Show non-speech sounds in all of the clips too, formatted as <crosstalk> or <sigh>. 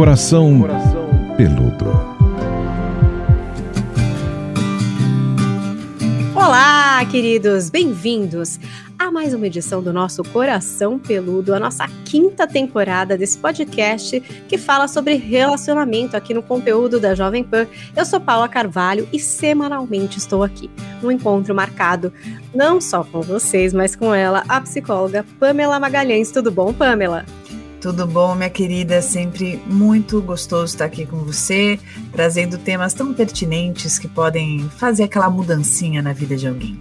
Coração Peludo. Olá, queridos, bem-vindos a mais uma edição do nosso Coração Peludo, a nossa quinta temporada desse podcast que fala sobre relacionamento aqui no conteúdo da Jovem Pan. Eu sou Paula Carvalho e semanalmente estou aqui, num encontro marcado não só com vocês, mas com ela, a psicóloga Pamela Magalhães. Tudo bom, Pamela? Tudo bom, minha querida? Sempre muito gostoso estar aqui com você, trazendo temas tão pertinentes que podem fazer aquela mudancinha na vida de alguém.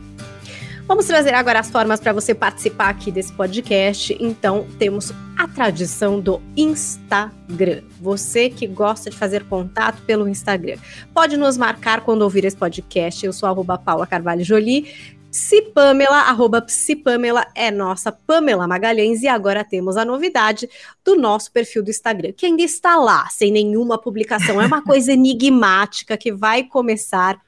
Vamos trazer agora as formas para você participar aqui desse podcast. Então, temos a tradição do Instagram. Você que gosta de fazer contato pelo Instagram, pode nos marcar quando ouvir esse podcast. Eu sou a Paula Carvalho Jolie Psipamela, arroba Psipamela é nossa Pamela Magalhães e agora temos a novidade do nosso perfil do Instagram, que ainda está lá, sem nenhuma publicação. É uma coisa <laughs> enigmática que vai começar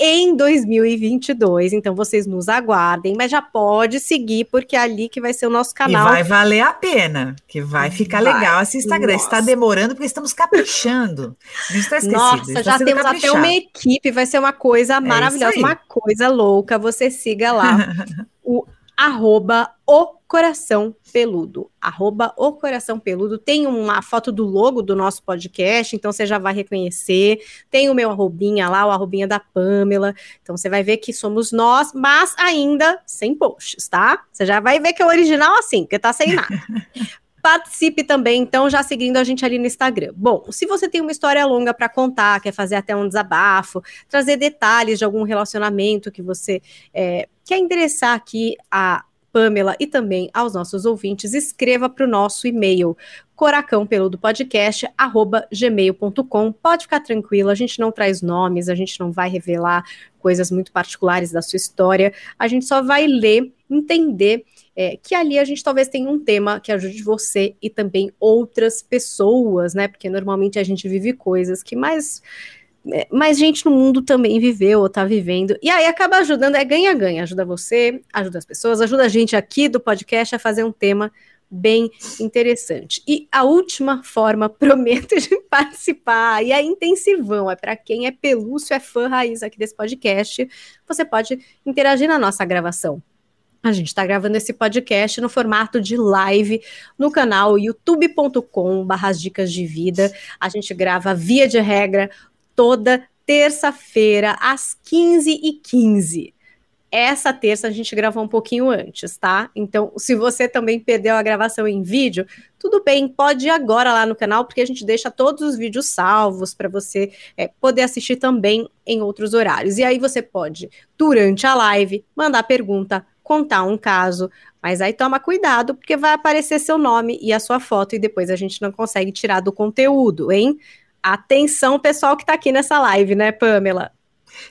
em 2022. Então vocês nos aguardem, mas já pode seguir porque é ali que vai ser o nosso canal. E vai valer a pena, que vai ficar vai. legal esse Instagram. Nossa. Está demorando porque estamos caprichando. Não está esquecido. Nossa, já temos caprichado. até uma equipe, vai ser uma coisa é maravilhosa, uma coisa louca. Você siga lá <laughs> o arroba o coração peludo. Arroba o coração peludo. Tem uma foto do logo do nosso podcast, então você já vai reconhecer. Tem o meu arrobinha lá, o arrobinha da Pamela. Então você vai ver que somos nós, mas ainda sem posts, tá? Você já vai ver que é o original assim, porque tá sem nada. <laughs> Participe também, então, já seguindo a gente ali no Instagram. Bom, se você tem uma história longa para contar, quer fazer até um desabafo, trazer detalhes de algum relacionamento que você é, quer endereçar aqui a Pamela e também aos nossos ouvintes, escreva para o nosso e-mail coracão peludo podcast arroba gmail.com. Pode ficar tranquilo, a gente não traz nomes, a gente não vai revelar coisas muito particulares da sua história, a gente só vai ler, entender é, que ali a gente talvez tenha um tema que ajude você e também outras pessoas, né? Porque normalmente a gente vive coisas que mais mais gente no mundo também viveu ou tá vivendo. E aí acaba ajudando, é ganha-ganha. Ajuda você, ajuda as pessoas, ajuda a gente aqui do podcast a fazer um tema bem interessante. E a última forma, <laughs> prometo, de participar, e é intensivão, é para quem é pelúcio, é fã raiz aqui desse podcast, você pode interagir na nossa gravação. A gente está gravando esse podcast no formato de live no canal youtube.com barras dicas de vida. A gente grava via de regra toda terça-feira às 15h15. Essa terça a gente gravou um pouquinho antes, tá? Então, se você também perdeu a gravação em vídeo, tudo bem, pode ir agora lá no canal, porque a gente deixa todos os vídeos salvos para você é, poder assistir também em outros horários. E aí você pode, durante a live, mandar pergunta, contar um caso, mas aí toma cuidado, porque vai aparecer seu nome e a sua foto e depois a gente não consegue tirar do conteúdo, hein? Atenção, pessoal que está aqui nessa live, né, Pamela?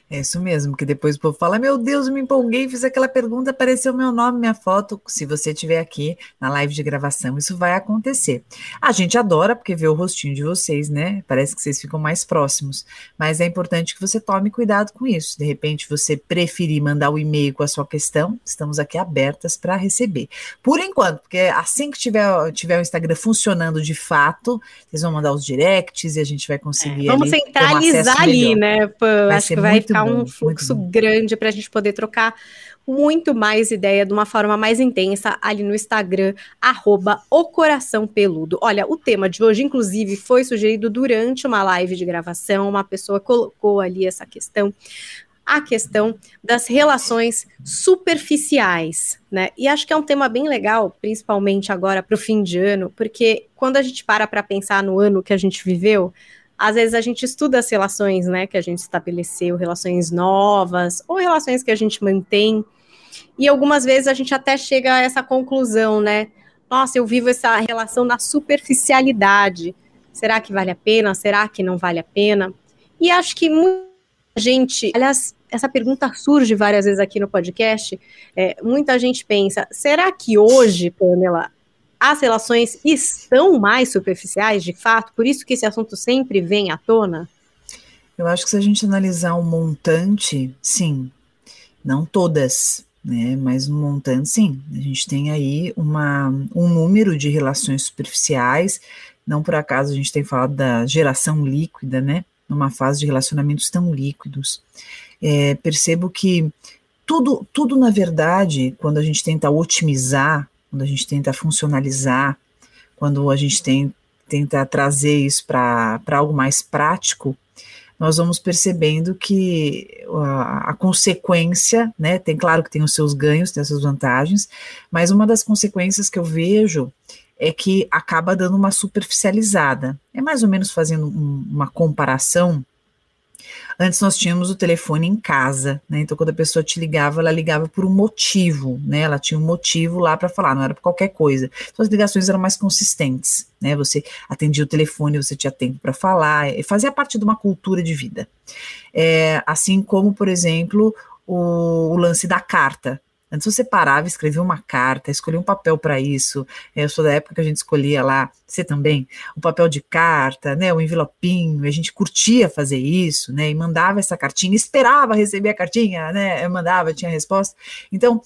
É isso mesmo, que depois o povo fala: Meu Deus, me empolguei, fiz aquela pergunta, apareceu meu nome, minha foto. Se você estiver aqui na live de gravação, isso vai acontecer. A gente adora, porque vê o rostinho de vocês, né? Parece que vocês ficam mais próximos. Mas é importante que você tome cuidado com isso. De repente, você preferir mandar o e-mail com a sua questão, estamos aqui abertas para receber. Por enquanto, porque assim que tiver, tiver o Instagram funcionando de fato, vocês vão mandar os directs e a gente vai conseguir. É, vamos ali, centralizar um ali, né? Pô, acho que vai vai ficar bom, um fluxo grande para a gente poder trocar muito mais ideia de uma forma mais intensa ali no Instagram, arroba o coração peludo. Olha, o tema de hoje, inclusive, foi sugerido durante uma live de gravação, uma pessoa colocou ali essa questão, a questão das relações superficiais, né? E acho que é um tema bem legal, principalmente agora para o fim de ano, porque quando a gente para para pensar no ano que a gente viveu, às vezes a gente estuda as relações, né, que a gente estabeleceu, relações novas ou relações que a gente mantém. E algumas vezes a gente até chega a essa conclusão, né? Nossa, eu vivo essa relação na superficialidade. Será que vale a pena? Será que não vale a pena? E acho que muita gente, aliás, essa pergunta surge várias vezes aqui no podcast. É, muita gente pensa: será que hoje, Pamela, as relações estão mais superficiais, de fato, por isso que esse assunto sempre vem à tona? Eu acho que se a gente analisar um montante, sim, não todas, né, mas um montante, sim. A gente tem aí uma, um número de relações superficiais Não por acaso a gente tem falado da geração líquida, né? Numa fase de relacionamentos tão líquidos. É, percebo que tudo, tudo, na verdade, quando a gente tenta otimizar, quando a gente tenta funcionalizar, quando a gente tem, tenta trazer isso para algo mais prático, nós vamos percebendo que a, a, consequência, né, tem claro que tem os seus ganhos, tem as suas vantagens, mas uma das consequências que eu vejo é que acaba dando uma superficializada. É mais ou menos fazendo um, uma comparação Antes nós tínhamos o telefone em casa, né? Então, quando a pessoa te ligava, ela ligava por um motivo, né? Ela tinha um motivo lá para falar, não era por qualquer coisa. Então, as ligações eram mais consistentes, né? Você atendia o telefone, você tinha tempo para falar, fazia parte de uma cultura de vida. É, assim como, por exemplo, o, o lance da carta. Antes você parava, escrevia uma carta, escolhia um papel para isso. Eu sou da época que a gente escolhia lá, você também, o papel de carta, né, o envelopinho, a gente curtia fazer isso, né, e mandava essa cartinha, esperava receber a cartinha, né, eu mandava, tinha resposta. Então,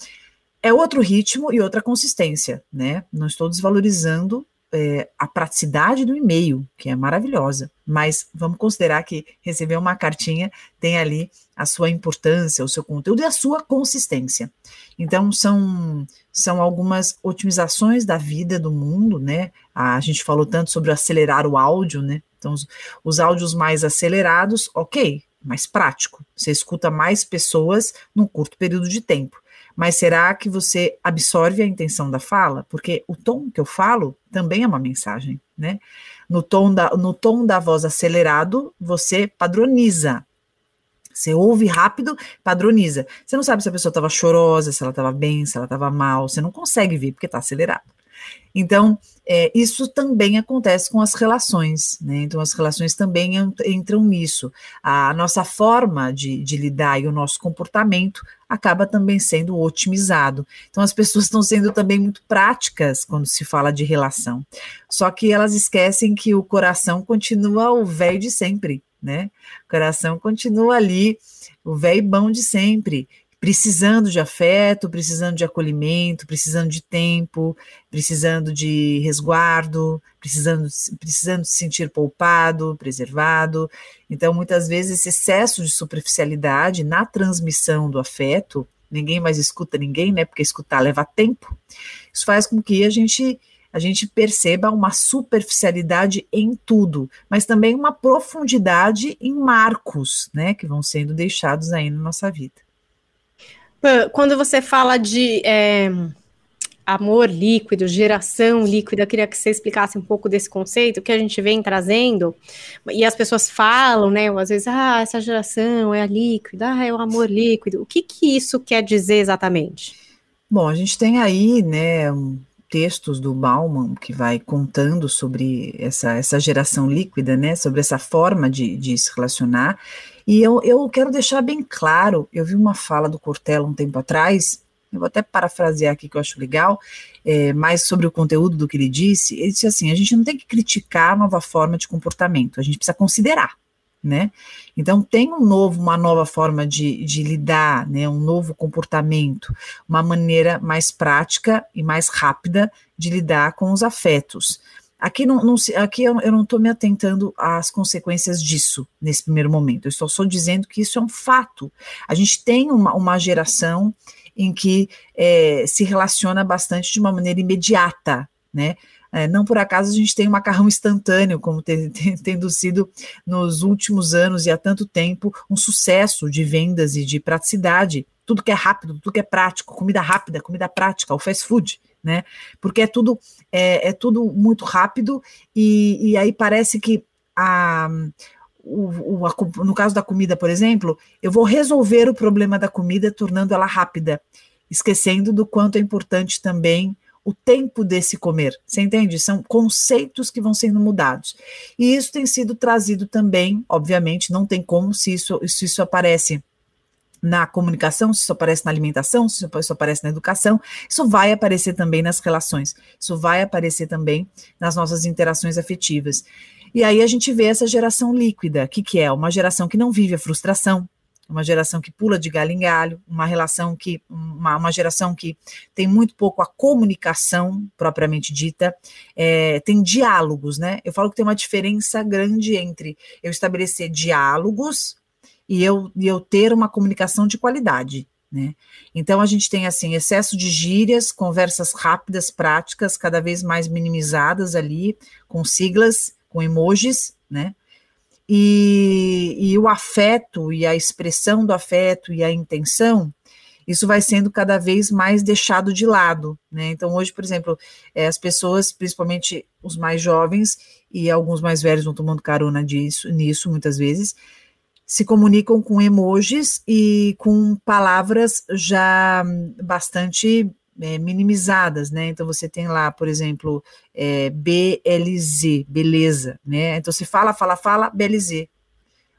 é outro ritmo e outra consistência, né? Não estou desvalorizando é, a praticidade do e-mail, que é maravilhosa, mas vamos considerar que receber uma cartinha tem ali a sua importância, o seu conteúdo e a sua consistência. Então, são, são algumas otimizações da vida do mundo, né? A gente falou tanto sobre acelerar o áudio, né? Então, os, os áudios mais acelerados, ok, mais prático. Você escuta mais pessoas num curto período de tempo mas será que você absorve a intenção da fala? Porque o tom que eu falo também é uma mensagem, né? No tom da, no tom da voz acelerado, você padroniza. Você ouve rápido, padroniza. Você não sabe se a pessoa estava chorosa, se ela estava bem, se ela estava mal. Você não consegue ver porque está acelerado. Então, é, isso também acontece com as relações, né? Então, as relações também entram nisso. A nossa forma de, de lidar e o nosso comportamento acaba também sendo otimizado. Então, as pessoas <laughs> estão sendo também muito práticas quando se fala de relação. Só que elas esquecem que o coração continua o velho de sempre, né? O coração continua ali, o velho bom de sempre precisando de afeto, precisando de acolhimento, precisando de tempo, precisando de resguardo, precisando, precisando se sentir poupado, preservado. Então, muitas vezes, esse excesso de superficialidade na transmissão do afeto, ninguém mais escuta ninguém, né? Porque escutar leva tempo. Isso faz com que a gente a gente perceba uma superficialidade em tudo, mas também uma profundidade em marcos, né, que vão sendo deixados aí na nossa vida. Quando você fala de é, amor líquido, geração líquida, eu queria que você explicasse um pouco desse conceito que a gente vem trazendo, e as pessoas falam, né, às vezes, ah, essa geração é a líquida, ah, é o amor líquido. O que, que isso quer dizer exatamente? Bom, a gente tem aí, né, um, textos do Bauman que vai contando sobre essa, essa geração líquida, né, sobre essa forma de, de se relacionar, e eu, eu quero deixar bem claro, eu vi uma fala do Cortella um tempo atrás, eu vou até parafrasear aqui que eu acho legal, é, mais sobre o conteúdo do que ele disse, ele disse assim, a gente não tem que criticar a nova forma de comportamento, a gente precisa considerar, né? Então tem um novo, uma nova forma de, de lidar, né? Um novo comportamento, uma maneira mais prática e mais rápida de lidar com os afetos. Aqui, não, não aqui eu, eu não estou me atentando às consequências disso nesse primeiro momento. Eu estou só dizendo que isso é um fato. A gente tem uma, uma geração em que é, se relaciona bastante de uma maneira imediata, né? É, não por acaso a gente tem um macarrão instantâneo, como te, <laughs> te, tendo sido nos últimos anos e há tanto tempo um sucesso de vendas e de praticidade. Tudo que é rápido, tudo que é prático, comida rápida, comida prática, o fast food né? Porque é tudo é, é tudo muito rápido e, e aí parece que a, o, o, a, no caso da comida, por exemplo, eu vou resolver o problema da comida tornando ela rápida, esquecendo do quanto é importante também o tempo desse comer. Você entende? São conceitos que vão sendo mudados. E isso tem sido trazido também, obviamente, não tem como se isso, se isso aparece na comunicação, se isso aparece na alimentação, se isso aparece na educação, isso vai aparecer também nas relações, isso vai aparecer também nas nossas interações afetivas. E aí a gente vê essa geração líquida, que, que é uma geração que não vive a frustração, uma geração que pula de galho em galho, uma relação que, uma, uma geração que tem muito pouco a comunicação propriamente dita, é, tem diálogos, né? Eu falo que tem uma diferença grande entre eu estabelecer diálogos e eu, e eu ter uma comunicação de qualidade. Né? Então a gente tem assim excesso de gírias, conversas rápidas, práticas, cada vez mais minimizadas ali, com siglas, com emojis, né? E, e o afeto e a expressão do afeto e a intenção, isso vai sendo cada vez mais deixado de lado, né? Então hoje, por exemplo, é, as pessoas, principalmente os mais jovens e alguns mais velhos vão tomando carona disso, nisso muitas vezes, se comunicam com emojis e com palavras já bastante é, minimizadas, né? Então você tem lá, por exemplo, é, BLZ, beleza, né? Então se fala, fala, fala, BLZ.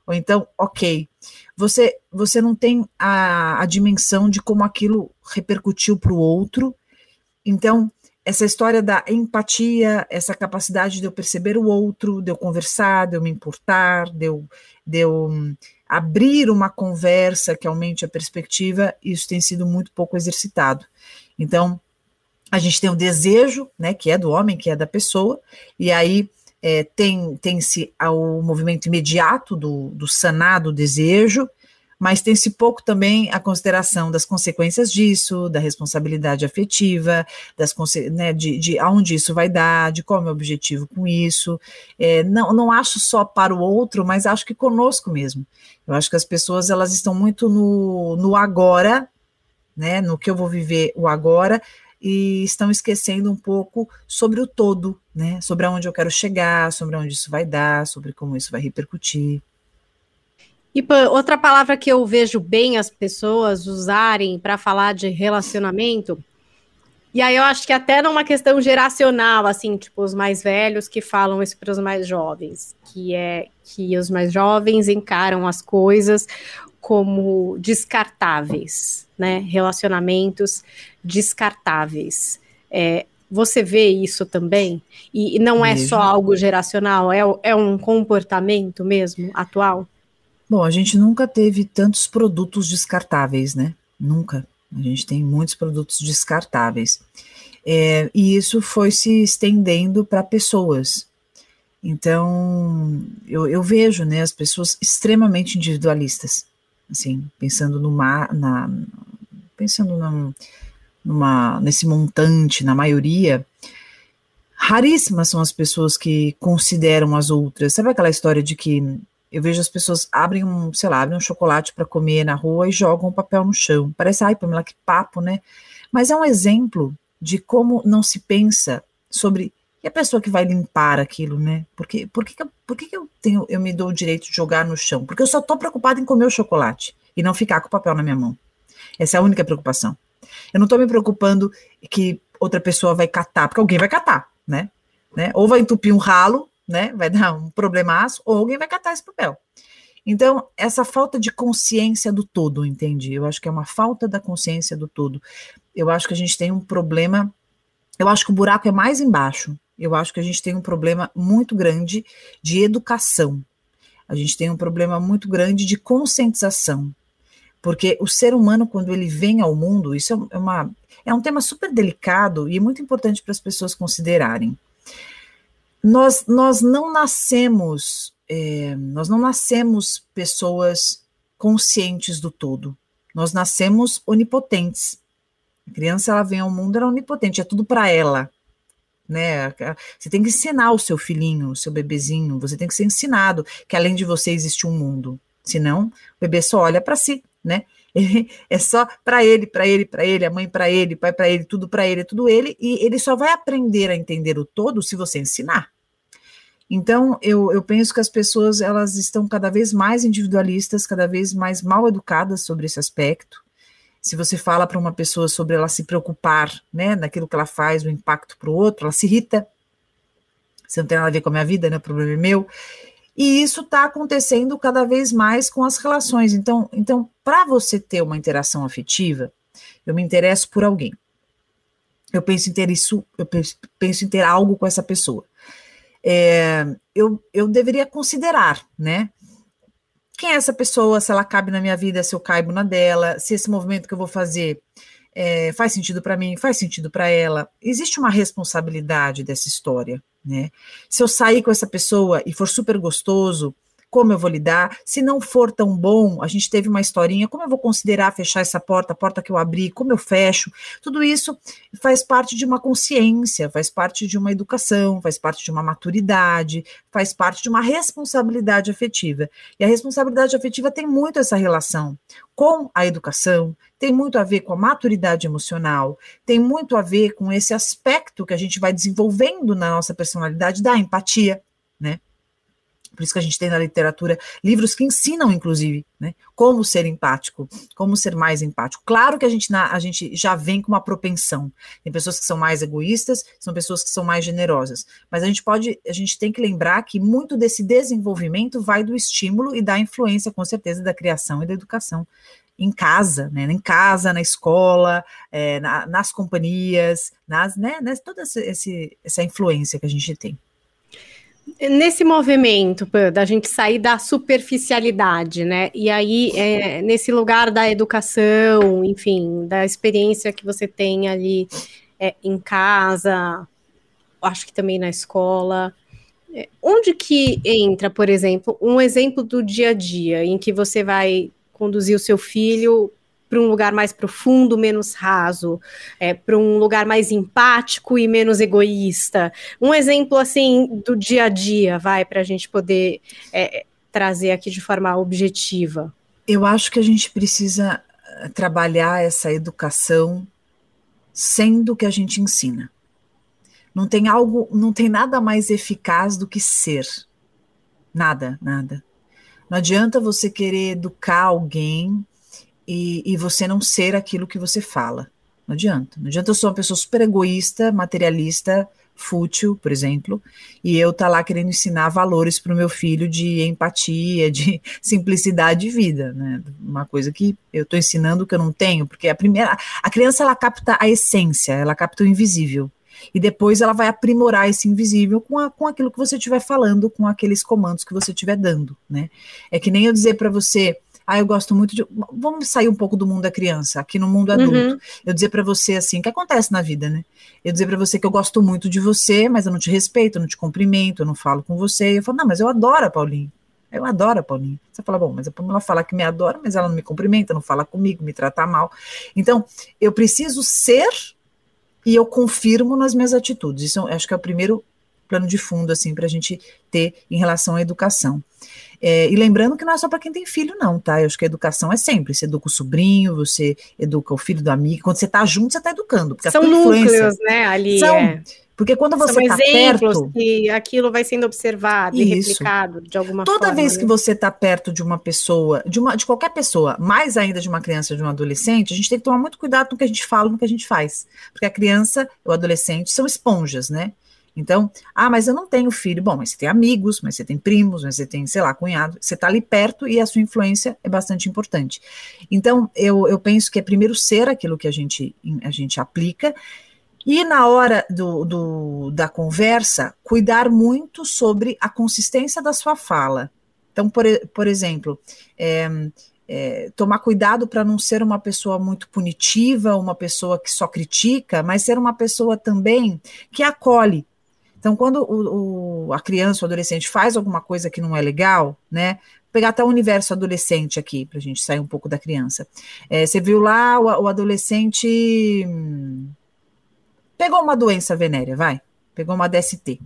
Ou então, ok. Você, você não tem a, a dimensão de como aquilo repercutiu para o outro. Então, essa história da empatia, essa capacidade de eu perceber o outro, de eu conversar, de eu me importar, de eu, de eu hum, abrir uma conversa que aumente a perspectiva, isso tem sido muito pouco exercitado. Então, a gente tem o desejo, né, que é do homem, que é da pessoa, e aí é, tem, tem-se o movimento imediato do, do sanado desejo, mas tem-se pouco também a consideração das consequências disso, da responsabilidade afetiva, das, né, de, de aonde isso vai dar, de qual é o meu objetivo com isso. É, não, não acho só para o outro, mas acho que conosco mesmo. Eu acho que as pessoas elas estão muito no, no agora, né, no que eu vou viver o agora, e estão esquecendo um pouco sobre o todo, né, sobre aonde eu quero chegar, sobre onde isso vai dar, sobre como isso vai repercutir. E outra palavra que eu vejo bem as pessoas usarem para falar de relacionamento, e aí eu acho que até numa questão geracional, assim, tipo, os mais velhos que falam isso para os mais jovens, que é que os mais jovens encaram as coisas como descartáveis, né? Relacionamentos descartáveis. É, você vê isso também? E, e não é mesmo. só algo geracional, é, é um comportamento mesmo atual? Bom, a gente nunca teve tantos produtos descartáveis, né? Nunca. A gente tem muitos produtos descartáveis. É, e isso foi se estendendo para pessoas. Então, eu, eu, vejo né, as pessoas extremamente individualistas, assim, pensando numa, na, pensando num, numa, nesse montante, na maioria, raríssimas são as pessoas que consideram as outras. Sabe aquela história de que eu vejo as pessoas abrem um, sei lá, abrem um chocolate para comer na rua e jogam o papel no chão. Parece, ai, Pamela, que papo, né? Mas é um exemplo de como não se pensa sobre e a pessoa que vai limpar aquilo, né? Porque, por que, por que, eu, tenho, eu me dou o direito de jogar no chão? Porque eu só estou preocupada em comer o chocolate e não ficar com o papel na minha mão. Essa é a única preocupação. Eu não estou me preocupando que outra pessoa vai catar, porque alguém vai catar, né? né? Ou vai entupir um ralo né? Vai dar um problemaço, ou alguém vai catar esse papel. Então, essa falta de consciência do todo, entende? Eu acho que é uma falta da consciência do todo. Eu acho que a gente tem um problema, eu acho que o buraco é mais embaixo. Eu acho que a gente tem um problema muito grande de educação. A gente tem um problema muito grande de conscientização. Porque o ser humano, quando ele vem ao mundo, isso é, uma, é um tema super delicado e muito importante para as pessoas considerarem nós, nós não nascemos, é, nós não nascemos pessoas conscientes do todo. Nós nascemos onipotentes. A criança ela vem ao mundo ela é onipotente, é tudo para ela. Né? Você tem que ensinar o seu filhinho, o seu bebezinho, você tem que ser ensinado que além de você existe um mundo. Senão, o bebê só olha para si, né? <laughs> É só para ele, para ele, para ele, a mãe para ele, pai para ele, tudo para ele, tudo ele, e ele só vai aprender a entender o todo se você ensinar. Então, eu, eu penso que as pessoas elas estão cada vez mais individualistas, cada vez mais mal educadas sobre esse aspecto. Se você fala para uma pessoa sobre ela se preocupar, né, naquilo que ela faz, o impacto para o outro, ela se irrita. Você não tem nada a ver com a minha vida, né? O problema é meu. E isso está acontecendo cada vez mais com as relações. Então, então para você ter uma interação afetiva, eu me interesso por alguém. Eu penso em ter isso, eu penso em ter algo com essa pessoa é, eu, eu deveria considerar, né? Quem é essa pessoa, se ela cabe na minha vida, se eu caibo na dela, se esse movimento que eu vou fazer é, faz sentido para mim, faz sentido para ela. Existe uma responsabilidade dessa história, né? Se eu sair com essa pessoa e for super gostoso, como eu vou lidar? Se não for tão bom, a gente teve uma historinha, como eu vou considerar fechar essa porta, a porta que eu abri, como eu fecho? Tudo isso faz parte de uma consciência, faz parte de uma educação, faz parte de uma maturidade, faz parte de uma responsabilidade afetiva. E a responsabilidade afetiva tem muito essa relação com a educação, tem muito a ver com a maturidade emocional, tem muito a ver com esse aspecto que a gente vai desenvolvendo na nossa personalidade da empatia, né? Por isso que a gente tem na literatura livros que ensinam, inclusive, né, como ser empático, como ser mais empático. Claro que a gente, a gente já vem com uma propensão. Tem pessoas que são mais egoístas, são pessoas que são mais generosas. Mas a gente pode, a gente tem que lembrar que muito desse desenvolvimento vai do estímulo e da influência, com certeza, da criação e da educação em casa, né? Em casa, na escola, é, na, nas companhias, nas, né? Toda esse, essa influência que a gente tem. Nesse movimento da gente sair da superficialidade, né? E aí, é, nesse lugar da educação, enfim, da experiência que você tem ali é, em casa, acho que também na escola. É, onde que entra, por exemplo, um exemplo do dia a dia em que você vai conduzir o seu filho para um lugar mais profundo, menos raso, é, para um lugar mais empático e menos egoísta. Um exemplo assim do dia a dia, vai, para a gente poder é, trazer aqui de forma objetiva. Eu acho que a gente precisa eh, trabalhar essa educação sendo que a gente ensina. Não tem algo, não tem nada mais eficaz do que ser. Nada, nada. Não adianta você querer educar alguém e, e você não ser aquilo que você fala. Não adianta. Não adianta eu ser uma pessoa super egoísta, materialista, fútil, por exemplo, e eu tá lá querendo ensinar valores para o meu filho de empatia, de <laughs> simplicidade de vida, né? Uma coisa que eu estou ensinando que eu não tenho, porque a primeira, a criança ela capta a essência, ela capta o invisível. E depois ela vai aprimorar esse invisível com, a, com aquilo que você estiver falando, com aqueles comandos que você estiver dando, né? É que nem eu dizer para você, ah, eu gosto muito de. Vamos sair um pouco do mundo da criança, aqui no mundo adulto. Uhum. Eu dizer para você assim, o que acontece na vida, né? Eu dizer para você que eu gosto muito de você, mas eu não te respeito, eu não te cumprimento, eu não falo com você. Eu falo, não, mas eu adoro a Paulinha. Eu adoro a Paulinha. Você fala, bom, mas a Paula fala que me adora, mas ela não me cumprimenta, não fala comigo, me trata mal. Então, eu preciso ser e eu confirmo nas minhas atitudes. Isso acho que é o primeiro plano de fundo, assim, para a gente ter em relação à educação. É, e lembrando que não é só para quem tem filho, não, tá? Eu acho que a educação é sempre. Você educa o sobrinho, você educa o filho do amigo. Quando você está junto, você está educando. Porque São núcleos, né, ali. São, é. Porque quando você está perto. que aquilo vai sendo observado isso. e replicado de alguma Toda forma. Toda vez né? que você está perto de uma pessoa, de, uma, de qualquer pessoa, mais ainda de uma criança, de um adolescente, a gente tem que tomar muito cuidado no que a gente fala, no que a gente faz. Porque a criança, o adolescente, são esponjas, né? Então, ah, mas eu não tenho filho. Bom, mas você tem amigos, mas você tem primos, mas você tem, sei lá, cunhado. Você está ali perto e a sua influência é bastante importante. Então, eu, eu penso que é primeiro ser aquilo que a gente, a gente aplica. E na hora do, do, da conversa, cuidar muito sobre a consistência da sua fala. Então, por, por exemplo, é, é, tomar cuidado para não ser uma pessoa muito punitiva, uma pessoa que só critica, mas ser uma pessoa também que acolhe, então, quando o, o, a criança, o adolescente faz alguma coisa que não é legal, né? Vou pegar até o universo adolescente aqui, para a gente sair um pouco da criança. É, você viu lá o, o adolescente hum, pegou uma doença venérea, vai, pegou uma DST.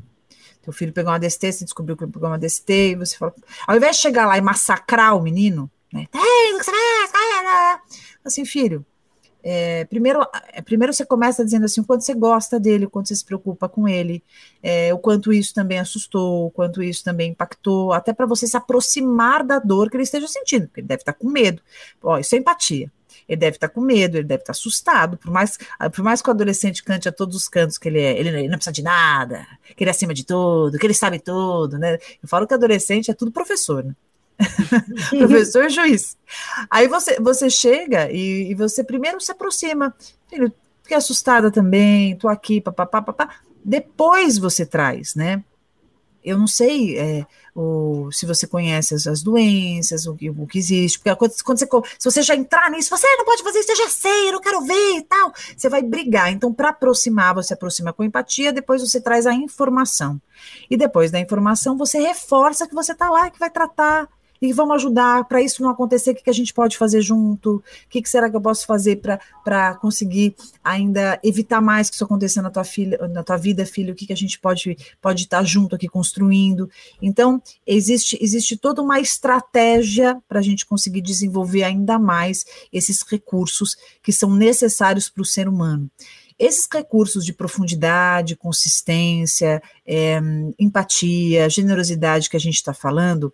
Teu filho pegou uma DST, você descobriu que pegou uma DST, e você fala, ao invés de chegar lá e massacrar o menino, né? Assim, filho, é, primeiro, é, primeiro você começa dizendo assim, o quanto você gosta dele, o quanto você se preocupa com ele, é, o quanto isso também assustou, o quanto isso também impactou, até para você se aproximar da dor que ele esteja sentindo, porque ele deve estar com medo. Ó, isso é empatia. Ele deve estar com medo, ele deve estar assustado, por mais, por mais que o adolescente cante a todos os cantos que ele é, ele, ele não precisa de nada, que ele é acima de tudo, que ele sabe tudo, né? Eu falo que adolescente é tudo professor, né? <laughs> <laughs> professor juiz. Aí você, você chega e, e, você primeiro se aproxima. Filho, fiquei assustada também, tô aqui, papapá, papá. Depois você traz, né? eu não sei é, o, se você conhece as, as doenças, o, o, que existe, porque quando, quando, você, se você já entrar nisso, você ah, não pode fazer isso, eu já sei, eu não quero ver e tal, você vai brigar. Então, para aproximar, você aproxima com empatia, depois você traz a informação. E depois da informação, você reforça que você está lá, que vai tratar, e vamos ajudar para isso não acontecer, o que, que a gente pode fazer junto, o que, que será que eu posso fazer para conseguir ainda evitar mais que isso aconteça na tua, filha, na tua vida, filho, o que, que a gente pode pode estar junto aqui construindo. Então, existe, existe toda uma estratégia para a gente conseguir desenvolver ainda mais esses recursos que são necessários para o ser humano. Esses recursos de profundidade, consistência, é, empatia, generosidade que a gente está falando,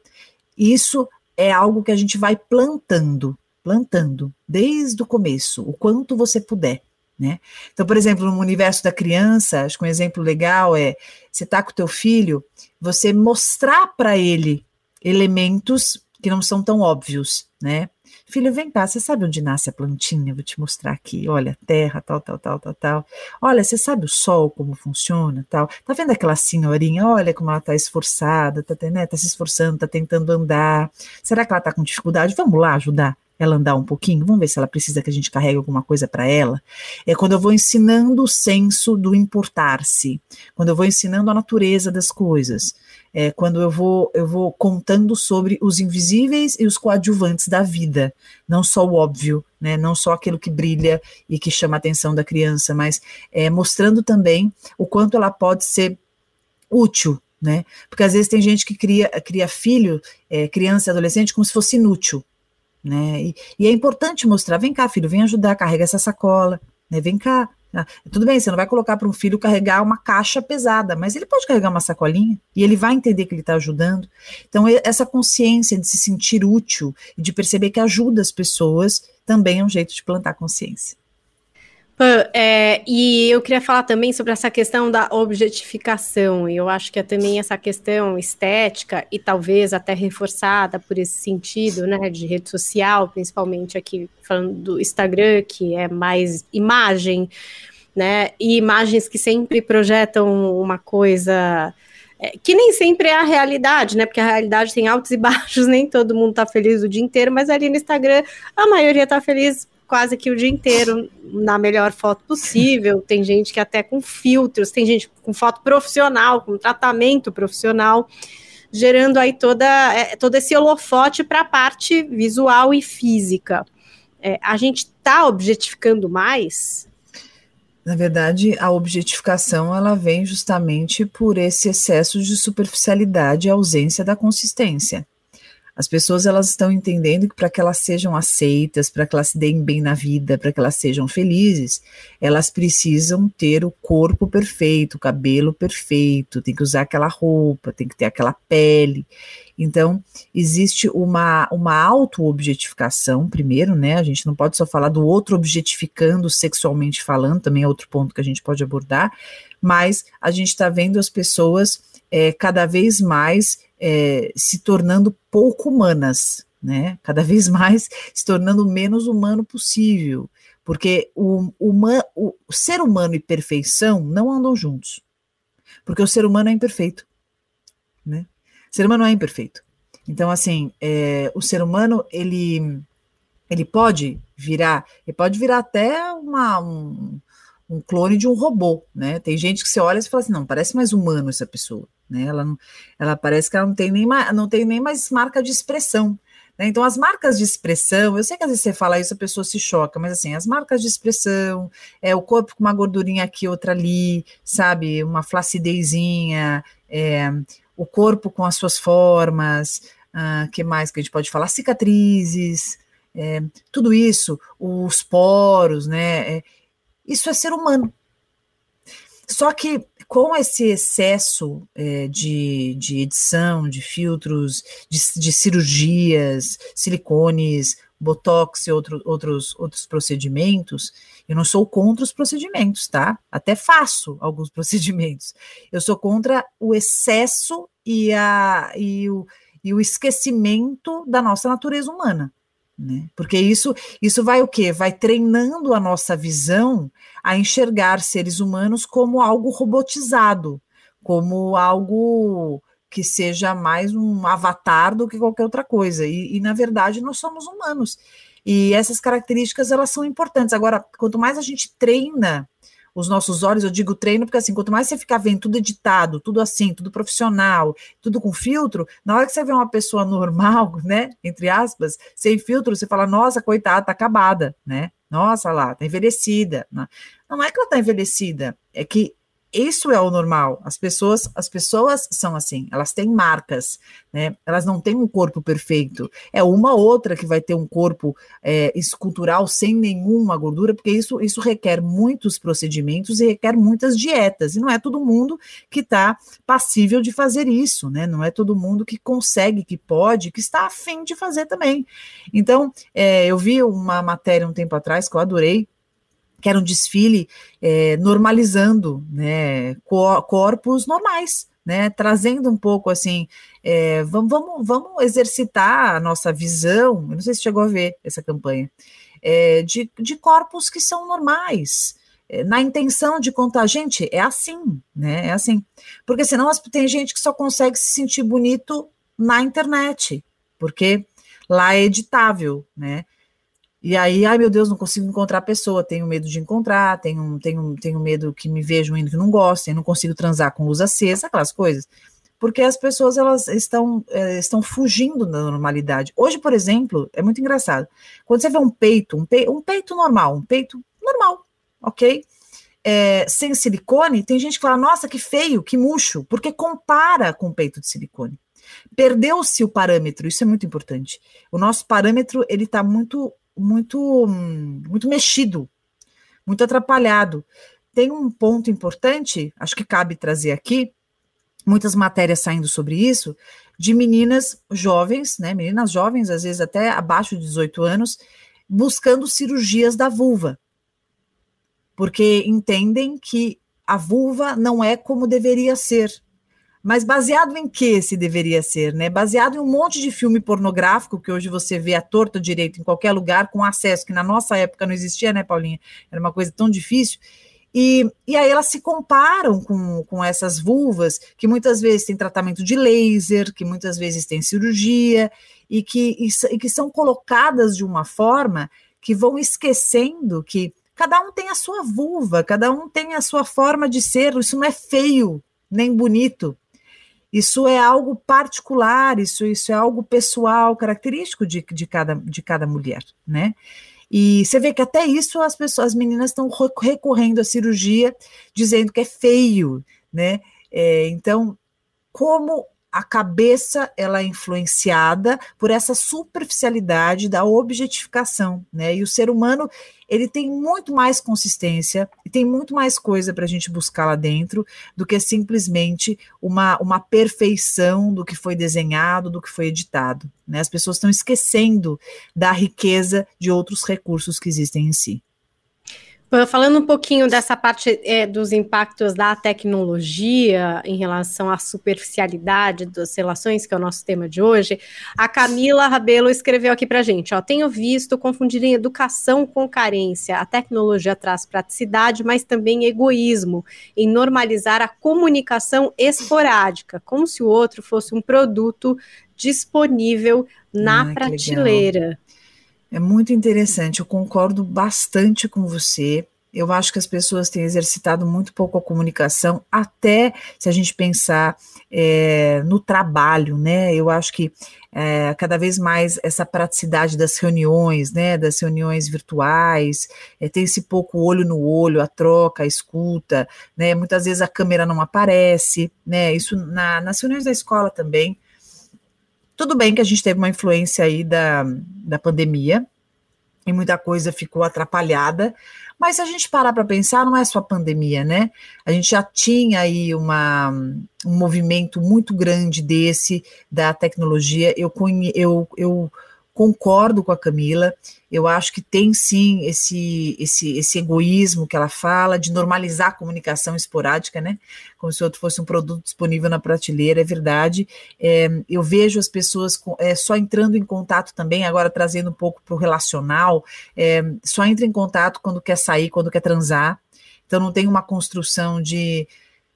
isso é algo que a gente vai plantando, plantando desde o começo, o quanto você puder. Né? Então, por exemplo, no universo da criança, acho que um exemplo legal é você tá com teu filho, você mostrar para ele elementos que não são tão óbvios, né? Filho, vem cá, você sabe onde nasce a plantinha? Vou te mostrar aqui. Olha, terra, tal, tal, tal, tal, tal. Olha, você sabe o sol, como funciona, tal. Tá vendo aquela senhorinha? Olha como ela tá esforçada, tá, né, tá se esforçando, tá tentando andar. Será que ela tá com dificuldade? Vamos lá ajudar ela andar um pouquinho, vamos ver se ela precisa que a gente carregue alguma coisa para ela. É quando eu vou ensinando o senso do importar-se, quando eu vou ensinando a natureza das coisas, é quando eu vou eu vou contando sobre os invisíveis e os coadjuvantes da vida, não só o óbvio, né, não só aquilo que brilha e que chama a atenção da criança, mas é, mostrando também o quanto ela pode ser útil né? Porque às vezes tem gente que cria, cria filho, é, criança e adolescente como se fosse inútil né? E, e, é importante mostrar, vem cá, filho, vem ajudar, carrega essa sacola, né? Vem cá. Ah, tudo bem, você não vai colocar para um filho carregar uma caixa pesada, mas ele pode carregar uma sacolinha e ele vai entender que ele está ajudando. Então, essa consciência de se sentir útil e de perceber que ajuda as pessoas também é um jeito de plantar consciência. É, e eu queria falar também sobre essa questão da objetificação, eu acho que é também essa questão estética e talvez até reforçada por esse sentido, né, de rede social, principalmente aqui falando do Instagram, que é mais imagem, né, e imagens que sempre projetam uma coisa é, que nem sempre é a realidade, né? Porque a realidade tem altos e baixos, <laughs> nem todo mundo tá feliz o dia inteiro, mas ali no Instagram a maioria tá feliz quase que o dia inteiro na melhor foto possível. Tem gente que até com filtros, tem gente com foto profissional, com tratamento profissional, gerando aí toda, é, todo esse holofote para a parte visual e física. É, a gente está objetificando mais? Na verdade, a objetificação ela vem justamente por esse excesso de superficialidade e ausência da consistência. As pessoas elas estão entendendo que para que elas sejam aceitas, para que elas se deem bem na vida, para que elas sejam felizes, elas precisam ter o corpo perfeito, o cabelo perfeito, tem que usar aquela roupa, tem que ter aquela pele. Então, existe uma, uma auto-objetificação, primeiro, né? A gente não pode só falar do outro objetificando sexualmente falando, também é outro ponto que a gente pode abordar, mas a gente está vendo as pessoas é, cada vez mais é, se tornando pouco humanas, né? Cada vez mais se tornando menos humano possível, porque o, o ser humano e perfeição não andam juntos, porque o ser humano é imperfeito, né? O ser humano é imperfeito. Então, assim, é, o ser humano ele ele pode virar, ele pode virar até uma, um, um clone de um robô, né? Tem gente que você olha e fala assim, não, parece mais humano essa pessoa, né? Ela, ela parece que ela não tem nem mais, não tem nem mais marca de expressão. Né? Então, as marcas de expressão, eu sei que às vezes você fala isso, a pessoa se choca, mas assim, as marcas de expressão, é o corpo com uma gordurinha aqui, outra ali, sabe? Uma flacidezinha, é, o corpo com as suas formas, uh, que mais que a gente pode falar? Cicatrizes, é, tudo isso, os poros, né? É, isso é ser humano. Só que com esse excesso é, de, de edição, de filtros, de, de cirurgias, silicones, botox e outro, outros, outros procedimentos, eu não sou contra os procedimentos, tá? Até faço alguns <laughs> procedimentos. Eu sou contra o excesso e, a, e, o, e o esquecimento da nossa natureza humana. Né? Porque isso, isso vai o quê? Vai treinando a nossa visão a enxergar seres humanos como algo robotizado, como algo que seja mais um avatar do que qualquer outra coisa. E, e, na verdade, nós somos humanos. E essas características, elas são importantes. Agora, quanto mais a gente treina os nossos olhos, eu digo treino, porque assim, quanto mais você ficar vendo tudo editado, tudo assim, tudo profissional, tudo com filtro, na hora que você vê uma pessoa normal, <laughs> né, entre aspas, sem filtro, você fala, nossa, coitada, tá acabada, né? Nossa lá, tá envelhecida. Não é que ela tá envelhecida, é que isso é o normal. As pessoas, as pessoas são assim, elas têm marcas, né? Elas não têm um corpo perfeito. É uma outra que vai ter um corpo é, escultural sem nenhuma gordura, porque isso, isso requer muitos procedimentos e requer muitas dietas. E não é todo mundo que está passível de fazer isso, né? Não é todo mundo que consegue, que pode, que está afim de fazer também. Então, é, eu vi uma matéria um tempo atrás que eu adorei que era um desfile é, normalizando né, corpos normais, né, trazendo um pouco assim, é, vamos, vamos, vamos exercitar a nossa visão, eu não sei se chegou a ver essa campanha, é, de, de corpos que são normais, na intenção de contar, gente, é assim, né, é assim, porque senão tem gente que só consegue se sentir bonito na internet, porque lá é editável, né, e aí, ai meu Deus, não consigo encontrar a pessoa, tenho medo de encontrar, tenho, tenho, tenho medo que me vejam indo que não gostem, não consigo transar com luz acesa, aquelas coisas. Porque as pessoas elas estão, é, estão fugindo da normalidade. Hoje, por exemplo, é muito engraçado. Quando você vê um peito, um, pe, um peito normal, um peito normal, ok? É, sem silicone, tem gente que fala, nossa, que feio, que murcho, porque compara com o peito de silicone. Perdeu-se o parâmetro, isso é muito importante. O nosso parâmetro, ele está muito muito, muito mexido, muito atrapalhado. Tem um ponto importante, acho que cabe trazer aqui, muitas matérias saindo sobre isso, de meninas jovens, né, meninas jovens, às vezes até abaixo de 18 anos, buscando cirurgias da vulva, porque entendem que a vulva não é como deveria ser. Mas baseado em que se deveria ser, né? Baseado em um monte de filme pornográfico que hoje você vê a torta direito em qualquer lugar, com acesso, que na nossa época não existia, né, Paulinha? Era uma coisa tão difícil. E, e aí elas se comparam com, com essas vulvas, que muitas vezes têm tratamento de laser, que muitas vezes têm cirurgia, e que, e, e que são colocadas de uma forma que vão esquecendo que cada um tem a sua vulva, cada um tem a sua forma de ser, isso não é feio nem bonito, isso é algo particular, isso, isso é algo pessoal, característico de, de, cada, de cada mulher, né? E você vê que até isso as pessoas, as meninas estão recorrendo à cirurgia, dizendo que é feio, né? É, então, como a cabeça ela é influenciada por essa superficialidade da objetificação, né? E o ser humano ele tem muito mais consistência e tem muito mais coisa para a gente buscar lá dentro do que simplesmente uma, uma perfeição do que foi desenhado, do que foi editado. Né? As pessoas estão esquecendo da riqueza de outros recursos que existem em si. Falando um pouquinho dessa parte é, dos impactos da tecnologia em relação à superficialidade das relações, que é o nosso tema de hoje, a Camila Rabelo escreveu aqui para gente: ó, tenho visto confundirem educação com carência. A tecnologia traz praticidade, mas também egoísmo em normalizar a comunicação esporádica, como se o outro fosse um produto disponível na Ai, prateleira. É muito interessante, eu concordo bastante com você. Eu acho que as pessoas têm exercitado muito pouco a comunicação, até se a gente pensar é, no trabalho, né? Eu acho que é, cada vez mais essa praticidade das reuniões, né? Das reuniões virtuais, é, tem esse pouco olho no olho, a troca, a escuta, né? Muitas vezes a câmera não aparece, né? Isso na, nas reuniões da escola também. Tudo bem que a gente teve uma influência aí da, da pandemia, e muita coisa ficou atrapalhada, mas se a gente parar para pensar, não é só a pandemia, né? A gente já tinha aí uma, um movimento muito grande desse da tecnologia. Eu, eu, eu concordo com a Camila. Eu acho que tem sim esse, esse, esse egoísmo que ela fala de normalizar a comunicação esporádica, né? Como se outro fosse um produto disponível na prateleira, é verdade. É, eu vejo as pessoas com, é, só entrando em contato também, agora trazendo um pouco para o relacional, é, só entra em contato quando quer sair, quando quer transar. Então não tem uma construção de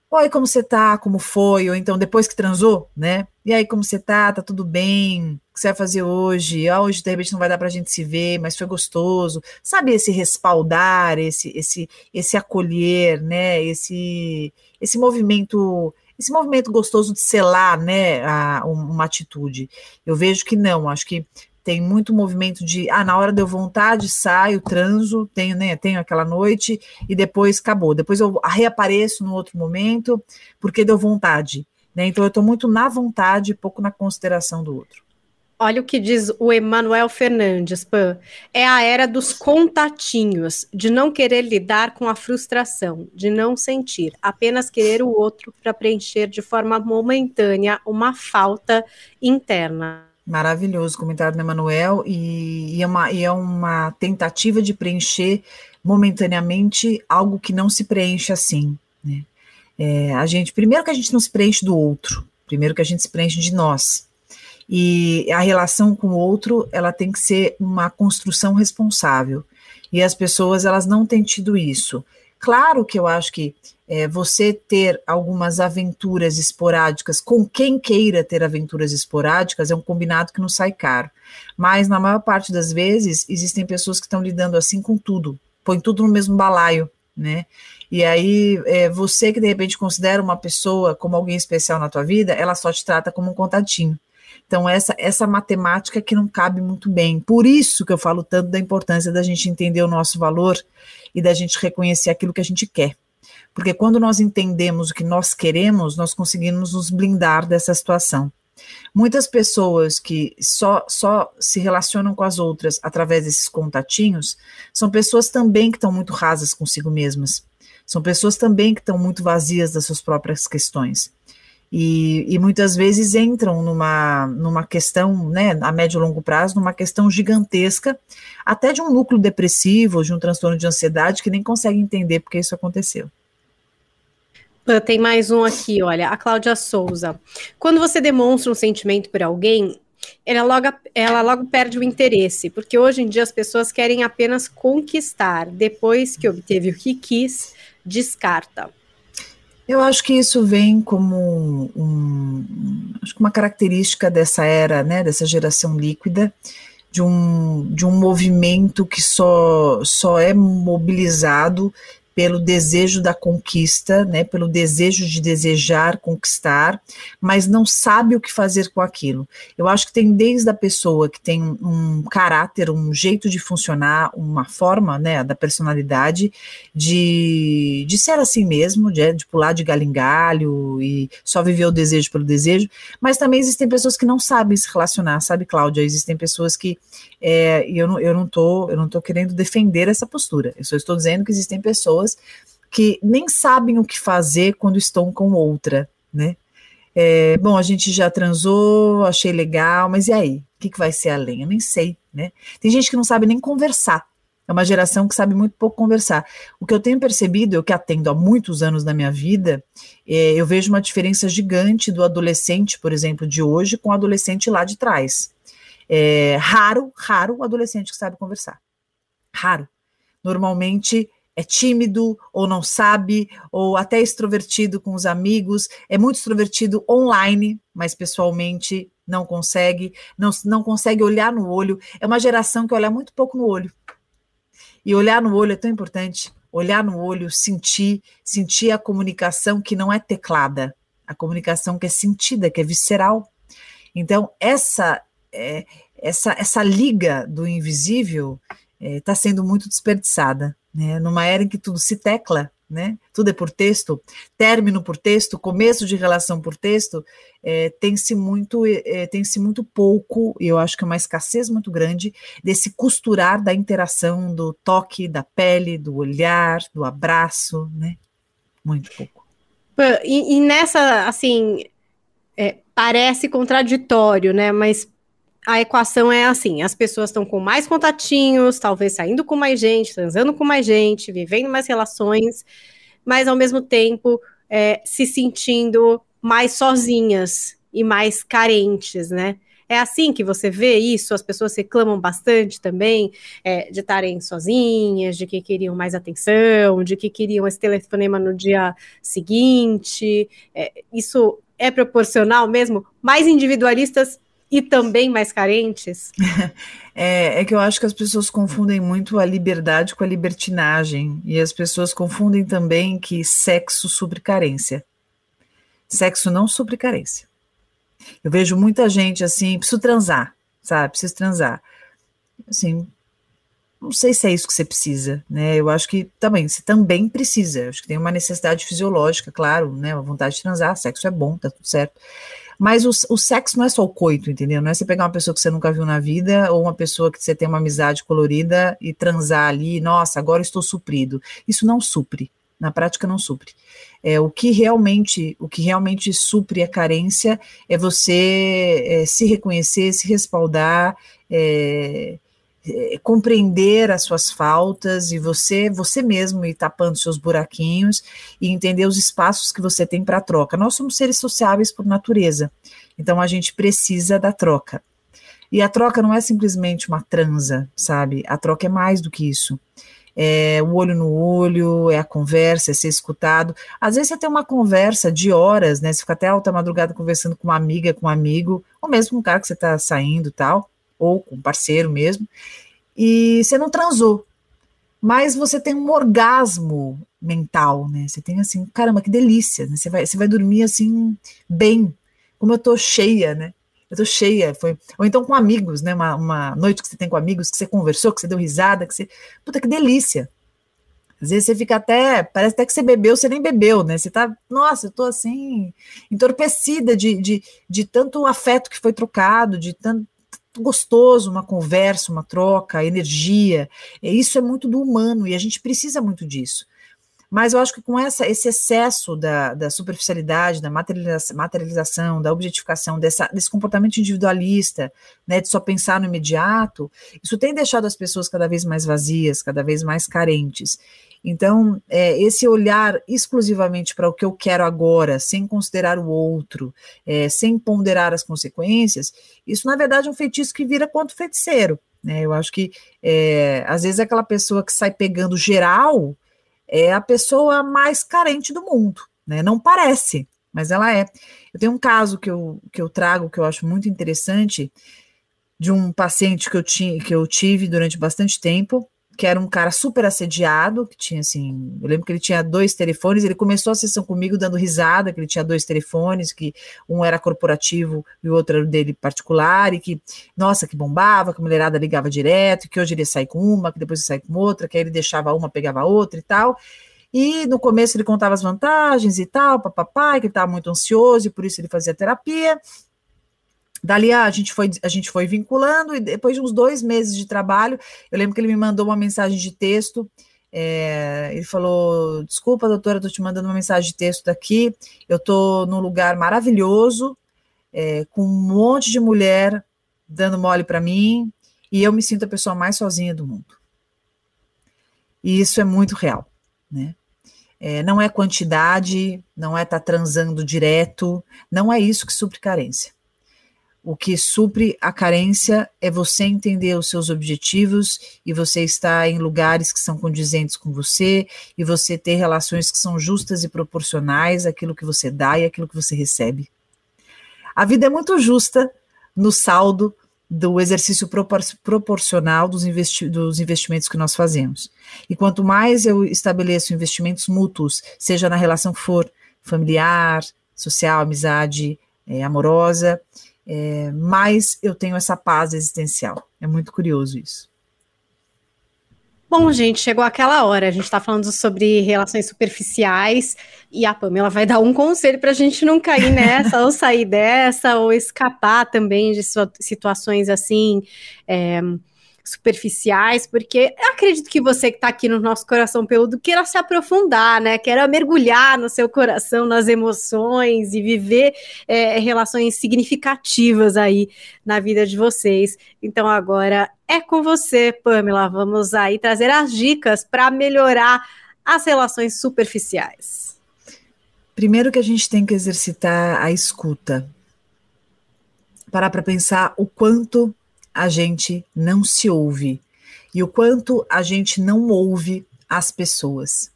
Oi, como você tá? Como foi? Ou então, depois que transou, né? E aí, como você tá? Tá tudo bem? Que você vai fazer hoje? Ah, hoje, de repente, não vai dar pra gente se ver, mas foi gostoso. Sabe esse respaldar, esse, esse, esse acolher, né? Esse, esse movimento esse movimento gostoso de selar, né, a, uma atitude. Eu vejo que não, acho que tem muito movimento de, ah, na hora deu vontade, saio, transo, tenho, né, tenho aquela noite e depois acabou. Depois eu reapareço no outro momento porque deu vontade. Né? Então eu estou muito na vontade, pouco na consideração do outro. Olha o que diz o Emanuel Fernandes, Pan. É a era dos contatinhos, de não querer lidar com a frustração, de não sentir, apenas querer o outro para preencher de forma momentânea uma falta interna. Maravilhoso comentário do Emanuel, e, e, é uma, e é uma tentativa de preencher momentaneamente algo que não se preenche assim. Né? É, a gente, primeiro que a gente não se preenche do outro, primeiro que a gente se preenche de nós. E a relação com o outro, ela tem que ser uma construção responsável. E as pessoas, elas não têm tido isso. Claro que eu acho que é, você ter algumas aventuras esporádicas com quem queira ter aventuras esporádicas é um combinado que não sai caro. Mas na maior parte das vezes existem pessoas que estão lidando assim com tudo, põe tudo no mesmo balaio, né? E aí é, você que de repente considera uma pessoa como alguém especial na tua vida, ela só te trata como um contatinho. Então, essa, essa matemática que não cabe muito bem. Por isso que eu falo tanto da importância da gente entender o nosso valor e da gente reconhecer aquilo que a gente quer. Porque quando nós entendemos o que nós queremos, nós conseguimos nos blindar dessa situação. Muitas pessoas que só, só se relacionam com as outras através desses contatinhos são pessoas também que estão muito rasas consigo mesmas. São pessoas também que estão muito vazias das suas próprias questões. E, e, muitas vezes entram numa, numa questão, né, a médio e longo prazo, numa questão gigantesca, até de um núcleo depressivo, de um transtorno de ansiedade, que nem consegue entender porque isso aconteceu. Tem mais um aqui, olha, a Cláudia Souza. Quando você demonstra um sentimento por alguém, ela logo, ela logo perde o interesse, porque hoje em dia as pessoas querem apenas conquistar, depois que obteve o que quis, descarta. Eu acho que isso vem como um, um, acho que uma característica dessa era, né, dessa geração líquida, de um, de um movimento que só, só é mobilizado pelo desejo da conquista, né, pelo desejo de desejar conquistar, mas não sabe o que fazer com aquilo. Eu acho que tem desde a pessoa que tem um caráter, um jeito de funcionar, uma forma, né, da personalidade de, de ser assim mesmo, de, de pular de galho em galho e só viver o desejo pelo desejo, mas também existem pessoas que não sabem se relacionar, sabe, Cláudia? Existem pessoas que é, eu não, eu não tô, eu não tô querendo defender essa postura. Eu só estou dizendo que existem pessoas que nem sabem o que fazer quando estão com outra, né? É, bom, a gente já transou, achei legal, mas e aí? O que, que vai ser além? Eu nem sei, né? Tem gente que não sabe nem conversar. É uma geração que sabe muito pouco conversar. O que eu tenho percebido, eu que atendo há muitos anos na minha vida, é, eu vejo uma diferença gigante do adolescente, por exemplo, de hoje com o adolescente lá de trás. É raro, raro o adolescente que sabe conversar. Raro. Normalmente é tímido, ou não sabe, ou até extrovertido com os amigos, é muito extrovertido online, mas pessoalmente não consegue, não, não consegue olhar no olho. É uma geração que olha muito pouco no olho. E olhar no olho é tão importante. Olhar no olho, sentir, sentir a comunicação que não é teclada, a comunicação que é sentida, que é visceral. Então, essa é, essa, essa liga do invisível está é, sendo muito desperdiçada, né? Numa era em que tudo se tecla, né? Tudo é por texto, término por texto, começo de relação por texto, é, tem-se muito, é, tem-se muito pouco, e eu acho que é uma escassez muito grande desse costurar da interação, do toque, da pele, do olhar, do abraço, né? Muito pouco. E, e nessa, assim, é, parece contraditório, né? Mas a equação é assim: as pessoas estão com mais contatinhos, talvez saindo com mais gente, transando com mais gente, vivendo mais relações, mas ao mesmo tempo é, se sentindo mais sozinhas e mais carentes, né? É assim que você vê isso? As pessoas reclamam bastante também é, de estarem sozinhas, de que queriam mais atenção, de que queriam esse telefonema no dia seguinte. É, isso é proporcional mesmo? Mais individualistas e também mais carentes? <laughs> É, é, que eu acho que as pessoas confundem muito a liberdade com a libertinagem. E as pessoas confundem também que sexo supre carência. Sexo não supre carência. Eu vejo muita gente assim, preciso transar, sabe? Preciso transar. Assim, não sei se é isso que você precisa, né? Eu acho que também, você também precisa. Eu acho que tem uma necessidade fisiológica, claro, né? Uma vontade de transar, sexo é bom, tá tudo certo. Mas o, o, sexo não é só o coito, entendeu? Não é você pegar uma pessoa que você nunca viu na vida ou uma pessoa que você tem uma amizade colorida e transar ali, nossa, agora estou suprido. Isso não supre, na prática não supre. É, o que realmente o que realmente supre a carência é você é, se reconhecer, se respaldar, é, é, compreender as suas faltas e você você mesmo ir tapando seus buraquinhos e entender os espaços que você tem para troca. Nós somos seres sociáveis por natureza, então a gente precisa da troca. E a troca não é simplesmente uma transa, sabe? A troca é mais do que isso é o olho no olho, é a conversa, é ser escutado. Às vezes você tem uma conversa de horas, né? Você fica até alta madrugada conversando com uma amiga, com um amigo, ou mesmo com um cara que você está saindo tal, ou com um parceiro mesmo, e você não transou. Mas você tem um orgasmo mental, né? Você tem assim, caramba, que delícia, né? Você vai, você vai dormir assim, bem, como eu tô cheia, né? eu tô cheia, foi. Ou então com amigos, né? Uma, uma noite que você tem com amigos, que você conversou, que você deu risada, que você. Puta que delícia. Às vezes você fica até, parece até que você bebeu, você nem bebeu, né? Você tá, nossa, eu tô assim, entorpecida de, de, de tanto afeto que foi trocado, de tanto gostoso, uma conversa, uma troca, energia. Isso é muito do humano e a gente precisa muito disso. Mas eu acho que com essa, esse excesso da, da superficialidade, da materialização, da objetificação, dessa, desse comportamento individualista, né, de só pensar no imediato, isso tem deixado as pessoas cada vez mais vazias, cada vez mais carentes. Então, é, esse olhar exclusivamente para o que eu quero agora, sem considerar o outro, é, sem ponderar as consequências, isso na verdade é um feitiço que vira quanto feiticeiro. Né? Eu acho que é, às vezes aquela pessoa que sai pegando geral é a pessoa mais carente do mundo, né? Não parece, mas ela é. Eu tenho um caso que eu, que eu trago que eu acho muito interessante de um paciente que eu, tinha, que eu tive durante bastante tempo, que era um cara super assediado, que tinha assim, eu lembro que ele tinha dois telefones, ele começou a sessão comigo dando risada, que ele tinha dois telefones, que um era corporativo e o outro era dele particular, e que, nossa, que bombava, que a mulherada ligava direto, que hoje ele ia sair com uma, que depois ia sair com outra, que aí ele deixava uma, pegava outra e tal. E no começo ele contava as vantagens e tal, papapá, que ele estava muito ansioso e por isso ele fazia terapia. Dali a gente, foi, a gente foi vinculando, e depois de uns dois meses de trabalho, eu lembro que ele me mandou uma mensagem de texto. É, ele falou: Desculpa, doutora, estou te mandando uma mensagem de texto daqui. Eu estou num lugar maravilhoso, é, com um monte de mulher dando mole para mim, e eu me sinto a pessoa mais sozinha do mundo. E isso é muito real, né? É, não é quantidade, não é estar tá transando direto, não é isso que supre carência. O que supre a carência é você entender os seus objetivos e você estar em lugares que são condizentes com você e você ter relações que são justas e proporcionais àquilo que você dá e àquilo que você recebe. A vida é muito justa no saldo do exercício propor proporcional dos, investi dos investimentos que nós fazemos. E quanto mais eu estabeleço investimentos mútuos, seja na relação que for familiar, social, amizade, é, amorosa, é, mais eu tenho essa paz existencial. É muito curioso isso. Bom, gente, chegou aquela hora. A gente está falando sobre relações superficiais e a Pamela vai dar um conselho para a gente não cair nessa, ou sair dessa, ou escapar também de situações assim. É, superficiais, porque acredito que você que está aqui no nosso coração peludo queira se aprofundar, né? Queira mergulhar no seu coração, nas emoções e viver é, relações significativas aí na vida de vocês. Então agora é com você, Pamela. Vamos aí trazer as dicas para melhorar as relações superficiais. Primeiro que a gente tem que exercitar a escuta. parar para pensar o quanto a gente não se ouve e o quanto a gente não ouve as pessoas.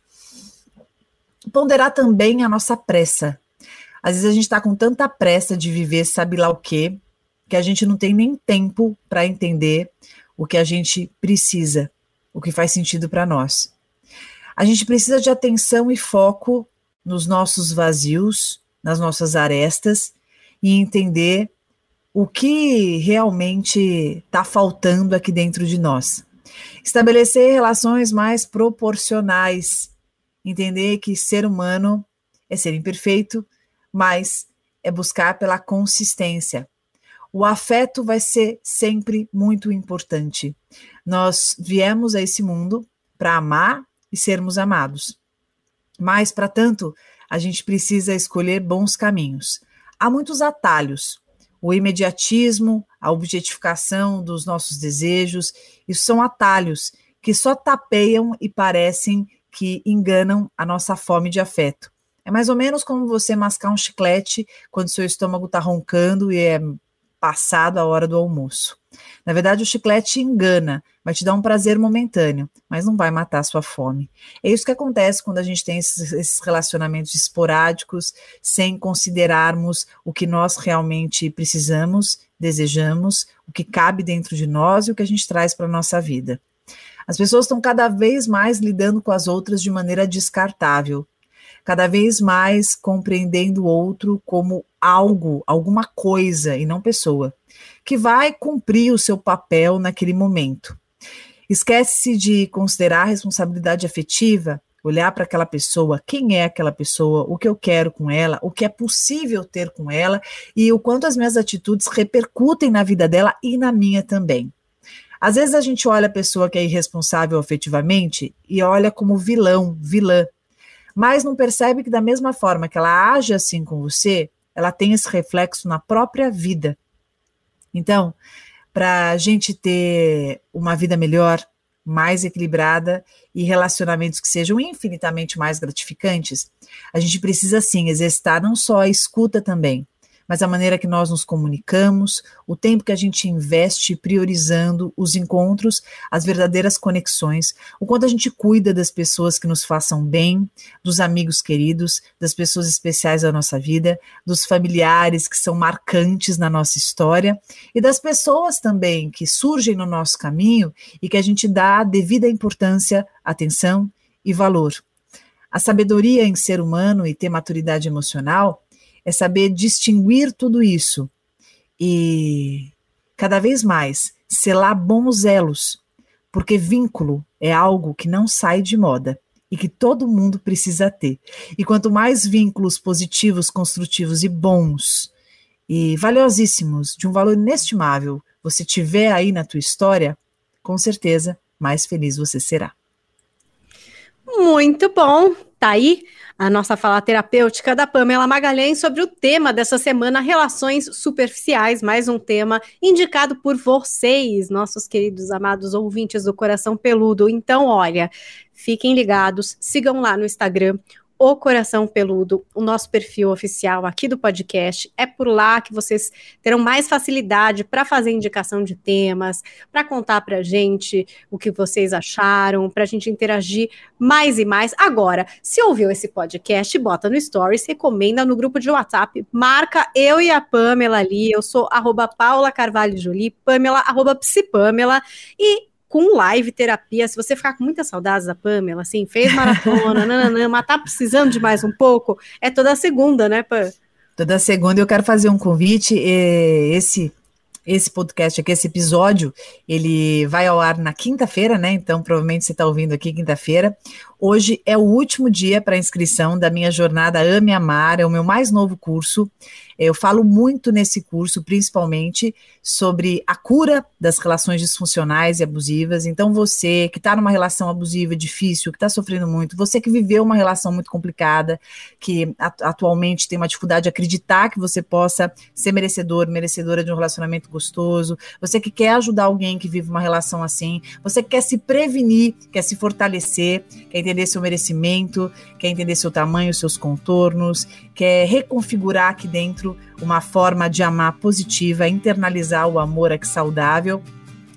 Ponderar também a nossa pressa. Às vezes a gente está com tanta pressa de viver, sabe lá o quê, que a gente não tem nem tempo para entender o que a gente precisa, o que faz sentido para nós. A gente precisa de atenção e foco nos nossos vazios, nas nossas arestas e entender o que realmente está faltando aqui dentro de nós. Estabelecer relações mais proporcionais, entender que ser humano é ser imperfeito, mas é buscar pela consistência. O afeto vai ser sempre muito importante. Nós viemos a esse mundo para amar e sermos amados. Mas, para tanto, a gente precisa escolher bons caminhos. Há muitos atalhos. O imediatismo, a objetificação dos nossos desejos, isso são atalhos que só tapeiam e parecem que enganam a nossa fome de afeto. É mais ou menos como você mascar um chiclete quando seu estômago está roncando e é passado a hora do almoço. Na verdade, o chiclete engana, vai te dar um prazer momentâneo, mas não vai matar a sua fome. É isso que acontece quando a gente tem esses, esses relacionamentos esporádicos, sem considerarmos o que nós realmente precisamos, desejamos, o que cabe dentro de nós e o que a gente traz para a nossa vida. As pessoas estão cada vez mais lidando com as outras de maneira descartável, cada vez mais compreendendo o outro como algo, alguma coisa e não pessoa, que vai cumprir o seu papel naquele momento. Esquece-se de considerar a responsabilidade afetiva, olhar para aquela pessoa, quem é aquela pessoa, o que eu quero com ela, o que é possível ter com ela e o quanto as minhas atitudes repercutem na vida dela e na minha também. Às vezes a gente olha a pessoa que é irresponsável afetivamente e olha como vilão, vilã, mas não percebe que da mesma forma que ela age assim com você, ela tem esse reflexo na própria vida. Então, para a gente ter uma vida melhor, mais equilibrada e relacionamentos que sejam infinitamente mais gratificantes, a gente precisa sim exercitar não só a escuta também, mas a maneira que nós nos comunicamos, o tempo que a gente investe priorizando os encontros, as verdadeiras conexões, o quanto a gente cuida das pessoas que nos façam bem, dos amigos queridos, das pessoas especiais da nossa vida, dos familiares que são marcantes na nossa história e das pessoas também que surgem no nosso caminho e que a gente dá devida importância, atenção e valor. A sabedoria em ser humano e ter maturidade emocional é saber distinguir tudo isso e cada vez mais selar bons elos, porque vínculo é algo que não sai de moda e que todo mundo precisa ter. E quanto mais vínculos positivos, construtivos e bons e valiosíssimos, de um valor inestimável, você tiver aí na tua história, com certeza mais feliz você será. Muito bom. Tá aí a nossa fala terapêutica da Pamela Magalhães sobre o tema dessa semana, relações superficiais, mais um tema indicado por vocês, nossos queridos amados ouvintes do Coração Peludo. Então, olha, fiquem ligados, sigam lá no Instagram o Coração Peludo, o nosso perfil oficial aqui do podcast. É por lá que vocês terão mais facilidade para fazer indicação de temas, para contar para a gente o que vocês acharam, para a gente interagir mais e mais. Agora, se ouviu esse podcast, bota no Stories, recomenda no grupo de WhatsApp, marca eu e a Pamela ali. Eu sou arroba Paula Carvalho Jolie, Pamela, arroba Psipamela, e com live terapia, se você ficar com muitas saudades da Pamela, assim, fez maratona, <laughs> nananã, mas tá precisando de mais um pouco, é toda segunda, né, Pam? Toda segunda eu quero fazer um convite, esse esse podcast aqui, esse episódio, ele vai ao ar na quinta-feira, né? Então, provavelmente você está ouvindo aqui quinta-feira. Hoje é o último dia para inscrição da minha jornada Ame Amar, é o meu mais novo curso. Eu falo muito nesse curso, principalmente sobre a cura das relações disfuncionais e abusivas. Então, você que está numa relação abusiva difícil, que está sofrendo muito, você que viveu uma relação muito complicada, que atualmente tem uma dificuldade de acreditar que você possa ser merecedor, merecedora de um relacionamento gostoso, você que quer ajudar alguém que vive uma relação assim, você que quer se prevenir, quer se fortalecer, quer entender seu merecimento, quer entender seu tamanho, seus contornos, quer reconfigurar aqui dentro uma forma de amar positiva, internalizar o amor aqui saudável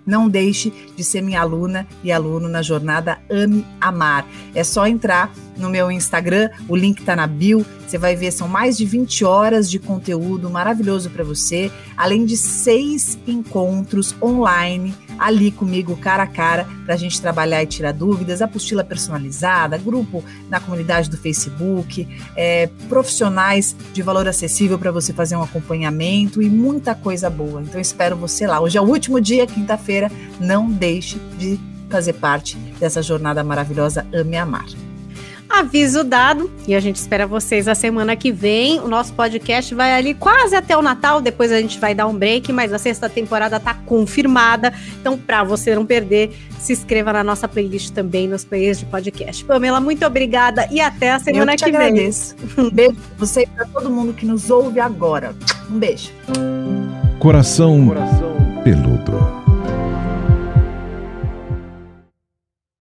não deixe de ser minha aluna e aluno na jornada Ame Amar. É só entrar no meu Instagram, o link está na bio. Você vai ver, são mais de 20 horas de conteúdo maravilhoso para você, além de seis encontros online ali comigo, cara a cara, para a gente trabalhar e tirar dúvidas, apostila personalizada, grupo na comunidade do Facebook, é, profissionais de valor acessível para você fazer um acompanhamento e muita coisa boa. Então espero você lá. Hoje é o último dia, quinta-feira. Não deixe de fazer parte dessa jornada maravilhosa Ame Amar. Aviso dado e a gente espera vocês a semana que vem. O nosso podcast vai ali quase até o Natal, depois a gente vai dar um break, mas a sexta temporada tá confirmada. Então, para você não perder, se inscreva na nossa playlist também nos players de podcast. Pamela, muito obrigada e até a semana Eu que, que vem. Agradeço. Um beijo pra você e para todo mundo que nos ouve agora. Um beijo. Coração, Coração.